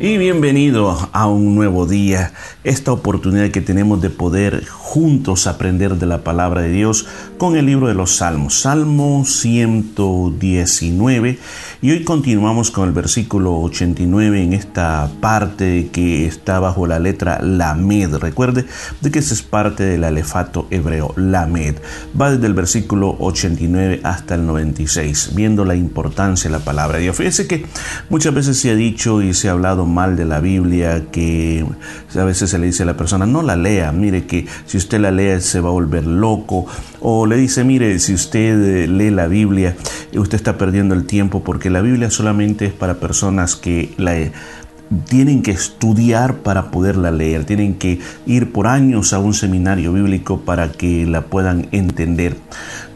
y bienvenido a un nuevo día, esta oportunidad que tenemos de poder juntos aprender de la palabra de Dios con el libro de los Salmos, Salmo 119 y hoy continuamos con el versículo 89 en esta parte que está bajo la letra Lamed, recuerde de que esa es parte del alefato hebreo, Lamed, va desde el versículo 89 hasta el 96, viendo la importancia de la palabra de Dios. Fíjese que muchas veces se ha dicho y se ha hablado mal de la Biblia, que a veces se le dice a la persona, no la lea, mire que si usted la lee se va a volver loco, o le dice, mire, si usted eh, lee la Biblia, usted está perdiendo el tiempo porque la Biblia solamente es para personas que la tienen que estudiar para poderla leer, tienen que ir por años a un seminario bíblico para que la puedan entender.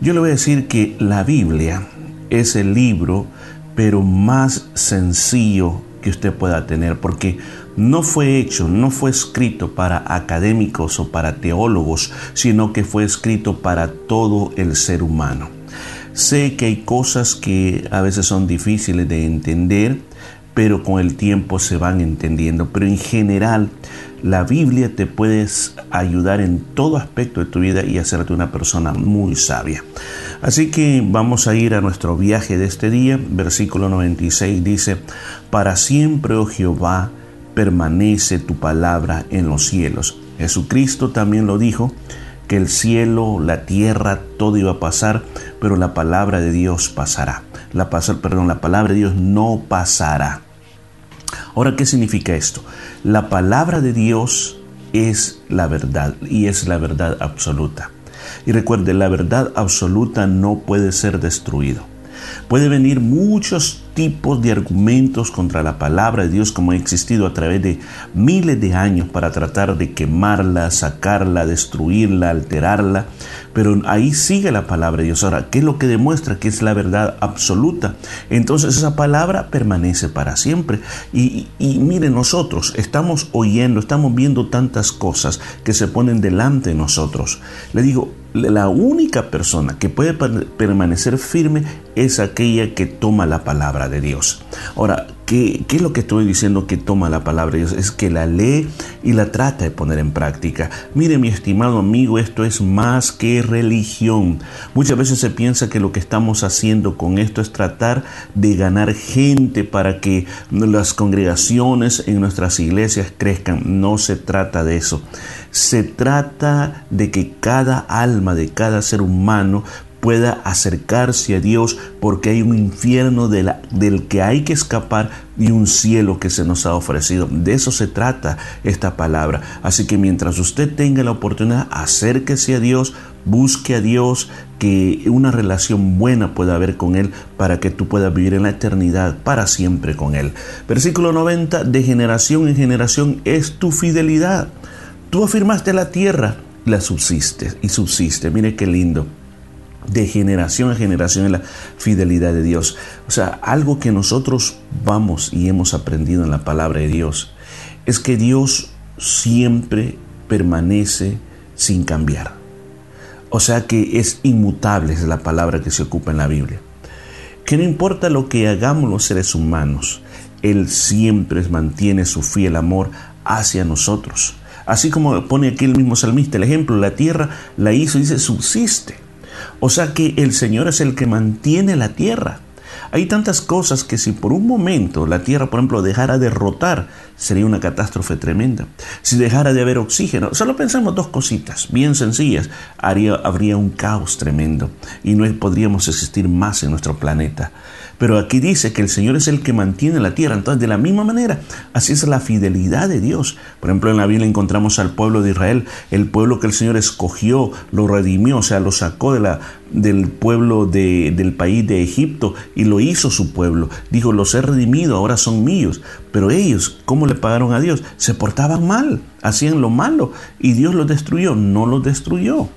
Yo le voy a decir que la Biblia es el libro, pero más sencillo que usted pueda tener, porque no fue hecho, no fue escrito para académicos o para teólogos, sino que fue escrito para todo el ser humano. Sé que hay cosas que a veces son difíciles de entender, pero con el tiempo se van entendiendo. Pero en general, la Biblia te puede ayudar en todo aspecto de tu vida y hacerte una persona muy sabia. Así que vamos a ir a nuestro viaje de este día. Versículo 96 dice, Para siempre, oh Jehová, permanece tu palabra en los cielos. Jesucristo también lo dijo, que el cielo, la tierra, todo iba a pasar, pero la palabra de Dios pasará. La, perdón, la palabra de Dios no pasará. Ahora, ¿qué significa esto? La palabra de Dios es la verdad y es la verdad absoluta. Y recuerde, la verdad absoluta no puede ser destruido. Puede venir muchos tipos de argumentos contra la palabra de Dios como ha existido a través de miles de años para tratar de quemarla, sacarla, destruirla, alterarla, pero ahí sigue la palabra de Dios. Ahora, ¿qué es lo que demuestra que es la verdad absoluta? Entonces esa palabra permanece para siempre. Y, y mire, nosotros estamos oyendo, estamos viendo tantas cosas que se ponen delante de nosotros. Le digo, la única persona que puede permanecer firme es aquella que toma la palabra de Dios. Ahora, ¿qué, es lo que estoy diciendo que toma la palabra de Dios? Es que la lee y la trata de poner en práctica. Mire, mi estimado amigo, esto es más que religión. Muchas veces se piensa que lo que estamos haciendo con esto es tratar de ganar gente para que las congregaciones en nuestras iglesias crezcan. No se trata de eso. Se trata de que cada alma de cada ser humano pueda acercarse a Dios porque hay un infierno del que hay que escapar y un cielo que se nos ha ofrecido. De eso se trata esta palabra. Así que mientras usted tenga la oportunidad, acérquese a Dios, busque a Dios, que una relación buena pueda haber con Él para que tú puedas vivir en la eternidad para siempre con Él. Versículo 90, de generación en generación es tu fidelidad. Tú afirmaste la tierra, la subsiste y subsiste. Mire qué lindo. De generación a generación la fidelidad de Dios. O sea, algo que nosotros vamos y hemos aprendido en la palabra de Dios es que Dios siempre permanece sin cambiar. O sea que es inmutable, es la palabra que se ocupa en la Biblia. Que no importa lo que hagamos los seres humanos, Él siempre mantiene su fiel amor hacia nosotros. Así como pone aquí el mismo salmista, el ejemplo, la tierra la hizo y dice subsiste. O sea que el Señor es el que mantiene la tierra. Hay tantas cosas que si por un momento la Tierra, por ejemplo, dejara de rotar, sería una catástrofe tremenda. Si dejara de haber oxígeno, solo pensamos dos cositas bien sencillas, haría, habría un caos tremendo y no podríamos existir más en nuestro planeta. Pero aquí dice que el Señor es el que mantiene la tierra. Entonces, de la misma manera, así es la fidelidad de Dios. Por ejemplo, en la Biblia encontramos al pueblo de Israel, el pueblo que el Señor escogió, lo redimió, o sea, lo sacó del pueblo de, del país de Egipto y lo hizo su pueblo. Dijo, los he redimido, ahora son míos. Pero ellos, ¿cómo le pagaron a Dios? Se portaban mal, hacían lo malo y Dios los destruyó. No los destruyó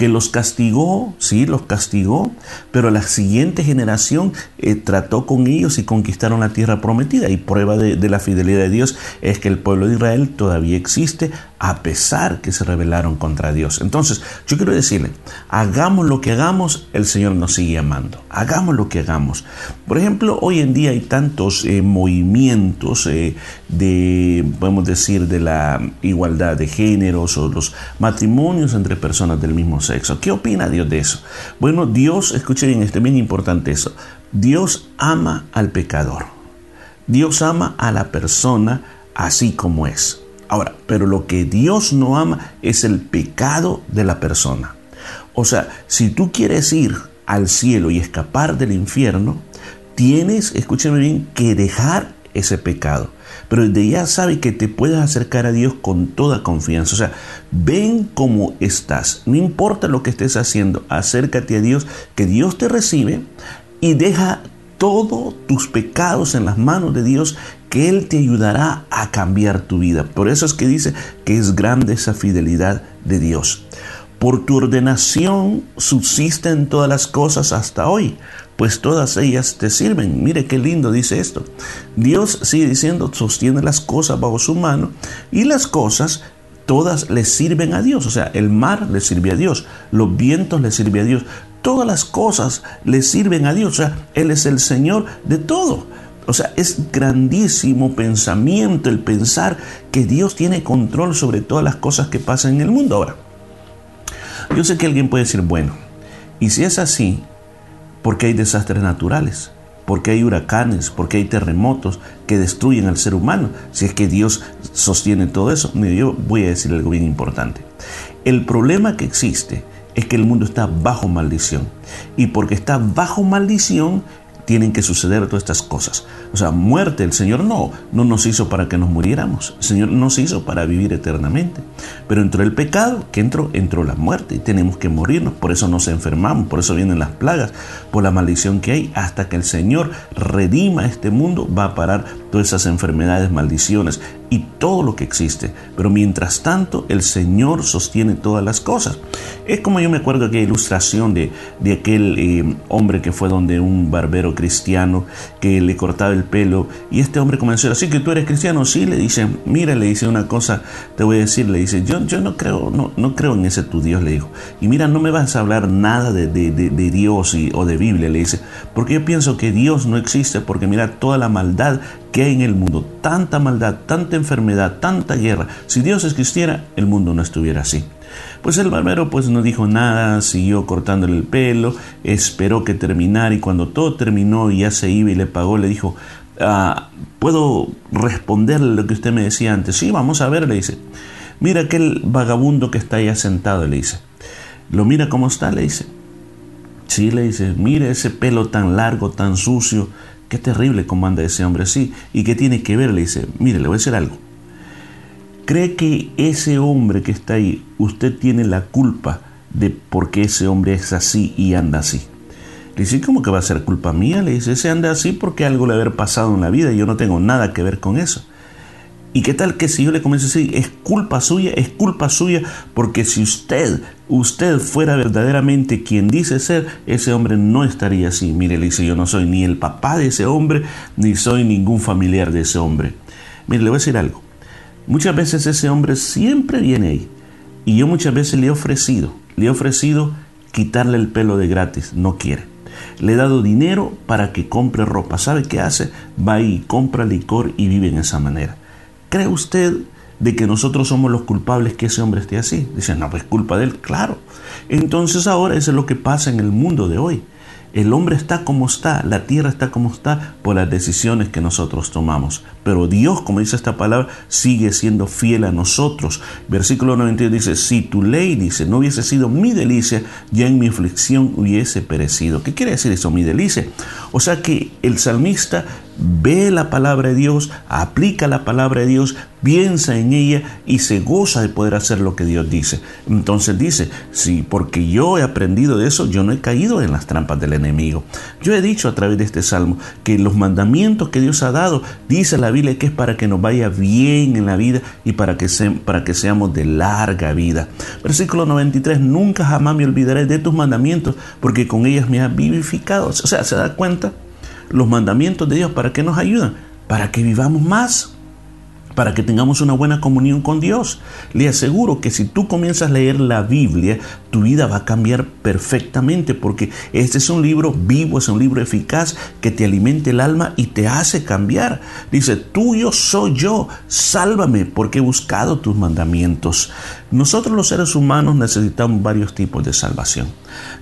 que los castigó, sí, los castigó, pero la siguiente generación eh, trató con ellos y conquistaron la tierra prometida. Y prueba de, la fidelidad de Dios es que el pueblo de Israel todavía existe a pesar que se rebelaron contra Dios. Entonces, yo quiero decirle, hagamos lo que hagamos, el Señor nos sigue amando. Hagamos lo que hagamos. Por ejemplo, hoy en día hay tantos eh, movimientos eh, de, podemos decir, de la igualdad de géneros o los matrimonios entre personas del mismo sexo. ¿Qué opina Dios de eso? Bueno, Dios, escuche bien, es bien importante eso. Dios ama al pecador. Dios ama a la persona así como es. Ahora, pero lo que Dios no ama es el pecado de la persona. O sea, si tú quieres ir al cielo y escapar del infierno, tienes, escúchame bien, que dejar ese pecado. Pero desde ya sabe que te puedes acercar a Dios con toda confianza. O sea, ven cómo estás. No importa lo que estés haciendo, acércate a Dios, que Dios te recibe y deja todos tus pecados en las manos de Dios, que Él te ayudará a cambiar tu vida. Por eso es que dice que es grande esa fidelidad de Dios. Por tu ordenación subsisten todas las cosas hasta hoy, pues todas ellas te sirven. Mire qué lindo dice esto. Dios sigue diciendo, sostiene las cosas bajo su mano y las cosas todas le sirven a Dios. O sea, el mar le sirve a Dios, los vientos le sirven a Dios, todas las cosas le sirven a Dios. O sea, Él es el Señor de todo. O sea, es grandísimo pensamiento el pensar que Dios tiene control sobre todas las cosas que pasan en el mundo ahora. Yo sé que alguien puede decir, bueno, y si es así, ¿por qué hay desastres naturales? ¿Por qué hay huracanes? ¿Por qué hay terremotos que destruyen al ser humano? Si es que Dios sostiene todo eso. yo voy a decir algo bien importante. El problema que existe es que el mundo está bajo maldición. Y porque está bajo maldición, tienen que suceder todas estas cosas. O sea, muerte, el Señor no, no nos hizo para que nos muriéramos. El Señor nos hizo para vivir eternamente. Pero entró el pecado, que entró, entró la muerte y tenemos que morirnos. Por eso nos enfermamos, por eso vienen las plagas, por la maldición que hay. Hasta que el Señor redima este mundo, va a parar todas esas enfermedades, maldiciones y todo lo que existe. Pero mientras tanto, el Señor sostiene todas las cosas. Es como yo me acuerdo aquella ilustración de, de aquel eh, hombre que fue donde un barbero cristiano que le cortaba el pelo y este hombre comenzó ¿así que tú eres cristiano? Sí, le dice, mira, le dice una cosa, te voy a decir, le dice, yo, yo no creo, no, no creo en ese tu Dios, le dijo. Y mira, no me vas a hablar nada de, de, de, Dios y, o de Biblia, le dice, porque yo pienso que Dios no existe, porque mira toda la maldad que hay en el mundo, tanta maldad, tanta enfermedad, tanta guerra. Si Dios existiera, el mundo no estuviera así. Pues el barbero pues no dijo nada, siguió cortándole el pelo, esperó que terminara y cuando todo terminó y ya se iba y le pagó, le dijo, ah, ¿puedo responderle lo que usted me decía antes? Sí, vamos a ver, le dice. Mira aquel vagabundo que está ahí sentado, le dice. ¿Lo mira cómo está? Le dice. Sí, le dice, mire ese pelo tan largo, tan sucio, Qué terrible cómo anda ese hombre así. ¿Y qué tiene que ver? Le dice, mire, le voy a decir algo. ¿Cree que ese hombre que está ahí, usted tiene la culpa de por qué ese hombre es así y anda así? Le dice, ¿cómo que va a ser culpa mía? Le dice, ese anda así porque algo le haber pasado en la vida y yo no tengo nada que ver con eso. ¿Y qué tal que si yo le comienzo a decir, es culpa suya, es culpa suya, porque si usted, usted fuera verdaderamente quien dice ser, ese hombre no estaría así. Mire, le dice, yo no soy ni el papá de ese hombre, ni soy ningún familiar de ese hombre. Mire, le voy a decir algo. Muchas veces ese hombre siempre viene ahí. Y yo muchas veces le he ofrecido, le he ofrecido quitarle el pelo de gratis, no quiere. Le he dado dinero para que compre ropa. ¿Sabe qué hace? Va y compra licor y vive en esa manera. ¿Cree usted de que nosotros somos los culpables que ese hombre esté así? Dice, no, pues culpa de él, claro. Entonces ahora eso es lo que pasa en el mundo de hoy. El hombre está como está, la tierra está como está por las decisiones que nosotros tomamos. Pero Dios, como dice esta palabra, sigue siendo fiel a nosotros. Versículo 91 dice, si tu ley, dice, no hubiese sido mi delicia, ya en mi aflicción hubiese perecido. ¿Qué quiere decir eso, mi delicia? O sea que el salmista ve la palabra de Dios, aplica la palabra de Dios, piensa en ella y se goza de poder hacer lo que Dios dice. Entonces dice, sí, porque yo he aprendido de eso, yo no he caído en las trampas del enemigo. Yo he dicho a través de este salmo que los mandamientos que Dios ha dado, dice la Biblia que es para que nos vaya bien en la vida y para que, para que seamos de larga vida. Versículo 93, nunca jamás me olvidaré de tus mandamientos porque con ellas me has vivificado. O sea, ¿se da cuenta? Los mandamientos de Dios, ¿para qué nos ayudan? Para que vivamos más para que tengamos una buena comunión con Dios. Le aseguro que si tú comienzas a leer la Biblia, tu vida va a cambiar perfectamente porque este es un libro vivo, es un libro eficaz que te alimenta el alma y te hace cambiar. Dice, tuyo soy yo, sálvame porque he buscado tus mandamientos. Nosotros los seres humanos necesitamos varios tipos de salvación.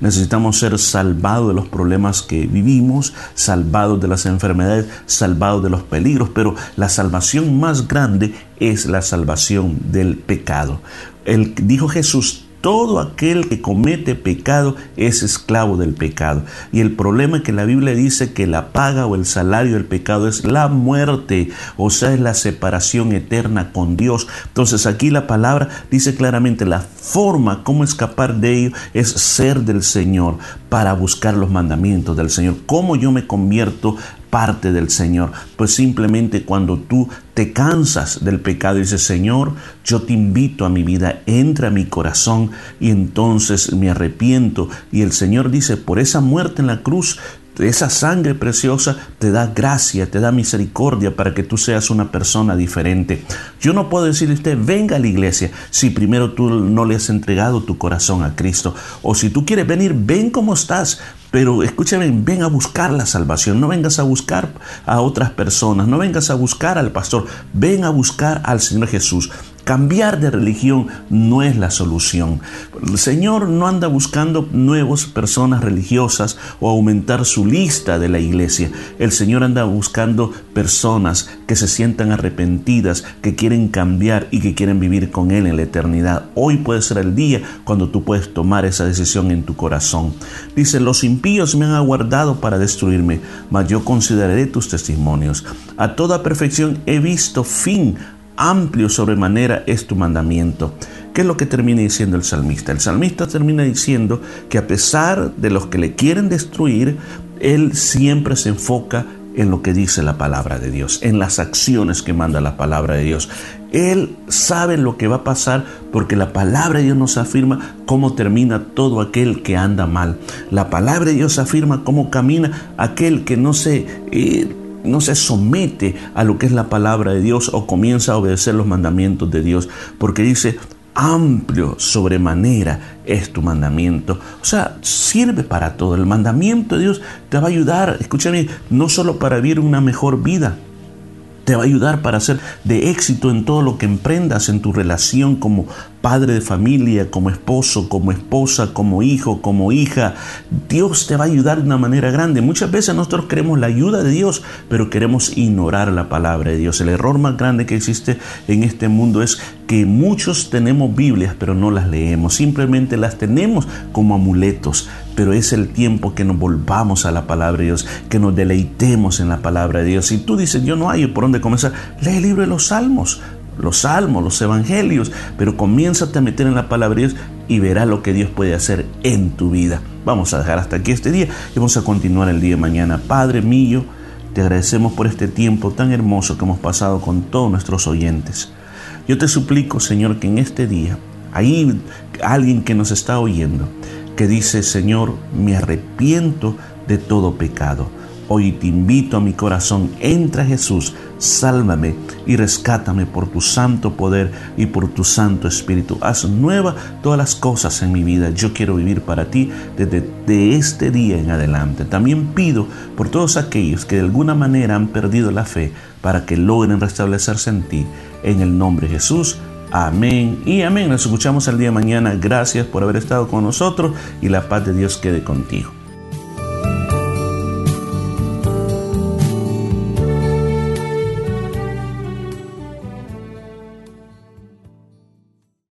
Necesitamos ser salvados de los problemas que vivimos, salvados de las enfermedades, salvados de los peligros, pero la salvación más grande es la salvación del pecado. El, dijo Jesús, todo aquel que comete pecado es esclavo del pecado. Y el problema es que la Biblia dice que la paga o el salario del pecado es la muerte, o sea, es la separación eterna con Dios. Entonces aquí la palabra dice claramente la forma como escapar de ello es ser del Señor para buscar los mandamientos del Señor. ¿Cómo yo me convierto parte del Señor. Pues simplemente cuando tú te cansas del pecado y dices, Señor, yo te invito a mi vida, entra a mi corazón y entonces me arrepiento. Y el Señor dice, por esa muerte en la cruz, esa sangre preciosa te da gracia, te da misericordia para que tú seas una persona diferente. Yo no puedo decirle a usted, venga a la iglesia, si primero tú no le has entregado tu corazón a Cristo. O si tú quieres venir, ven como estás, pero escúchame, ven a buscar la salvación, no vengas a buscar a otras personas, no vengas a buscar al pastor, ven a buscar al Señor Jesús. Cambiar de religión no es la solución. El Señor no anda buscando nuevas personas religiosas o aumentar su lista de la iglesia. El Señor anda buscando personas que se sientan arrepentidas, que quieren cambiar y que quieren vivir con Él en la eternidad. Hoy puede ser el día cuando tú puedes tomar esa decisión en tu corazón. Dice, los impíos me han aguardado para destruirme, mas yo consideraré tus testimonios. A toda perfección he visto fin amplio sobremanera es tu mandamiento. ¿Qué es lo que termina diciendo el salmista? El salmista termina diciendo que a pesar de los que le quieren destruir, él siempre se enfoca en lo que dice la palabra de Dios, en las acciones que manda la palabra de Dios. Él sabe lo que va a pasar porque la palabra de Dios nos afirma cómo termina todo aquel que anda mal. La palabra de Dios afirma cómo camina aquel que no se... Eh, no se somete a lo que es la palabra de Dios o comienza a obedecer los mandamientos de Dios, porque dice, amplio sobremanera es tu mandamiento. O sea, sirve para todo. El mandamiento de Dios te va a ayudar, escúchame, no solo para vivir una mejor vida, te va a ayudar para ser de éxito en todo lo que emprendas en tu relación como padre de familia, como esposo, como esposa, como hijo, como hija. Dios te va a ayudar de una manera grande. Muchas veces nosotros queremos la ayuda de Dios, pero queremos ignorar la palabra de Dios. El error más grande que existe en este mundo es que muchos tenemos Biblias, pero no las leemos. Simplemente las tenemos como amuletos. Pero es el tiempo que nos volvamos a la palabra de Dios, que nos deleitemos en la palabra de Dios. Si tú dices, yo no hay por dónde comenzar, lee el libro de los Salmos los salmos, los evangelios, pero comiénzate a meter en la palabra de Dios y verás lo que Dios puede hacer en tu vida. Vamos a dejar hasta aquí este día y vamos a continuar el día de mañana. Padre mío, te agradecemos por este tiempo tan hermoso que hemos pasado con todos nuestros oyentes. Yo te suplico, Señor, que en este día hay alguien que nos está oyendo que dice, Señor, me arrepiento de todo pecado Hoy te invito a mi corazón, entra Jesús, sálvame y rescátame por tu santo poder y por tu santo espíritu. Haz nueva todas las cosas en mi vida. Yo quiero vivir para ti desde de este día en adelante. También pido por todos aquellos que de alguna manera han perdido la fe para que logren restablecerse en ti. En el nombre de Jesús. Amén y amén. Nos escuchamos el día de mañana. Gracias por haber estado con nosotros y la paz de Dios quede contigo.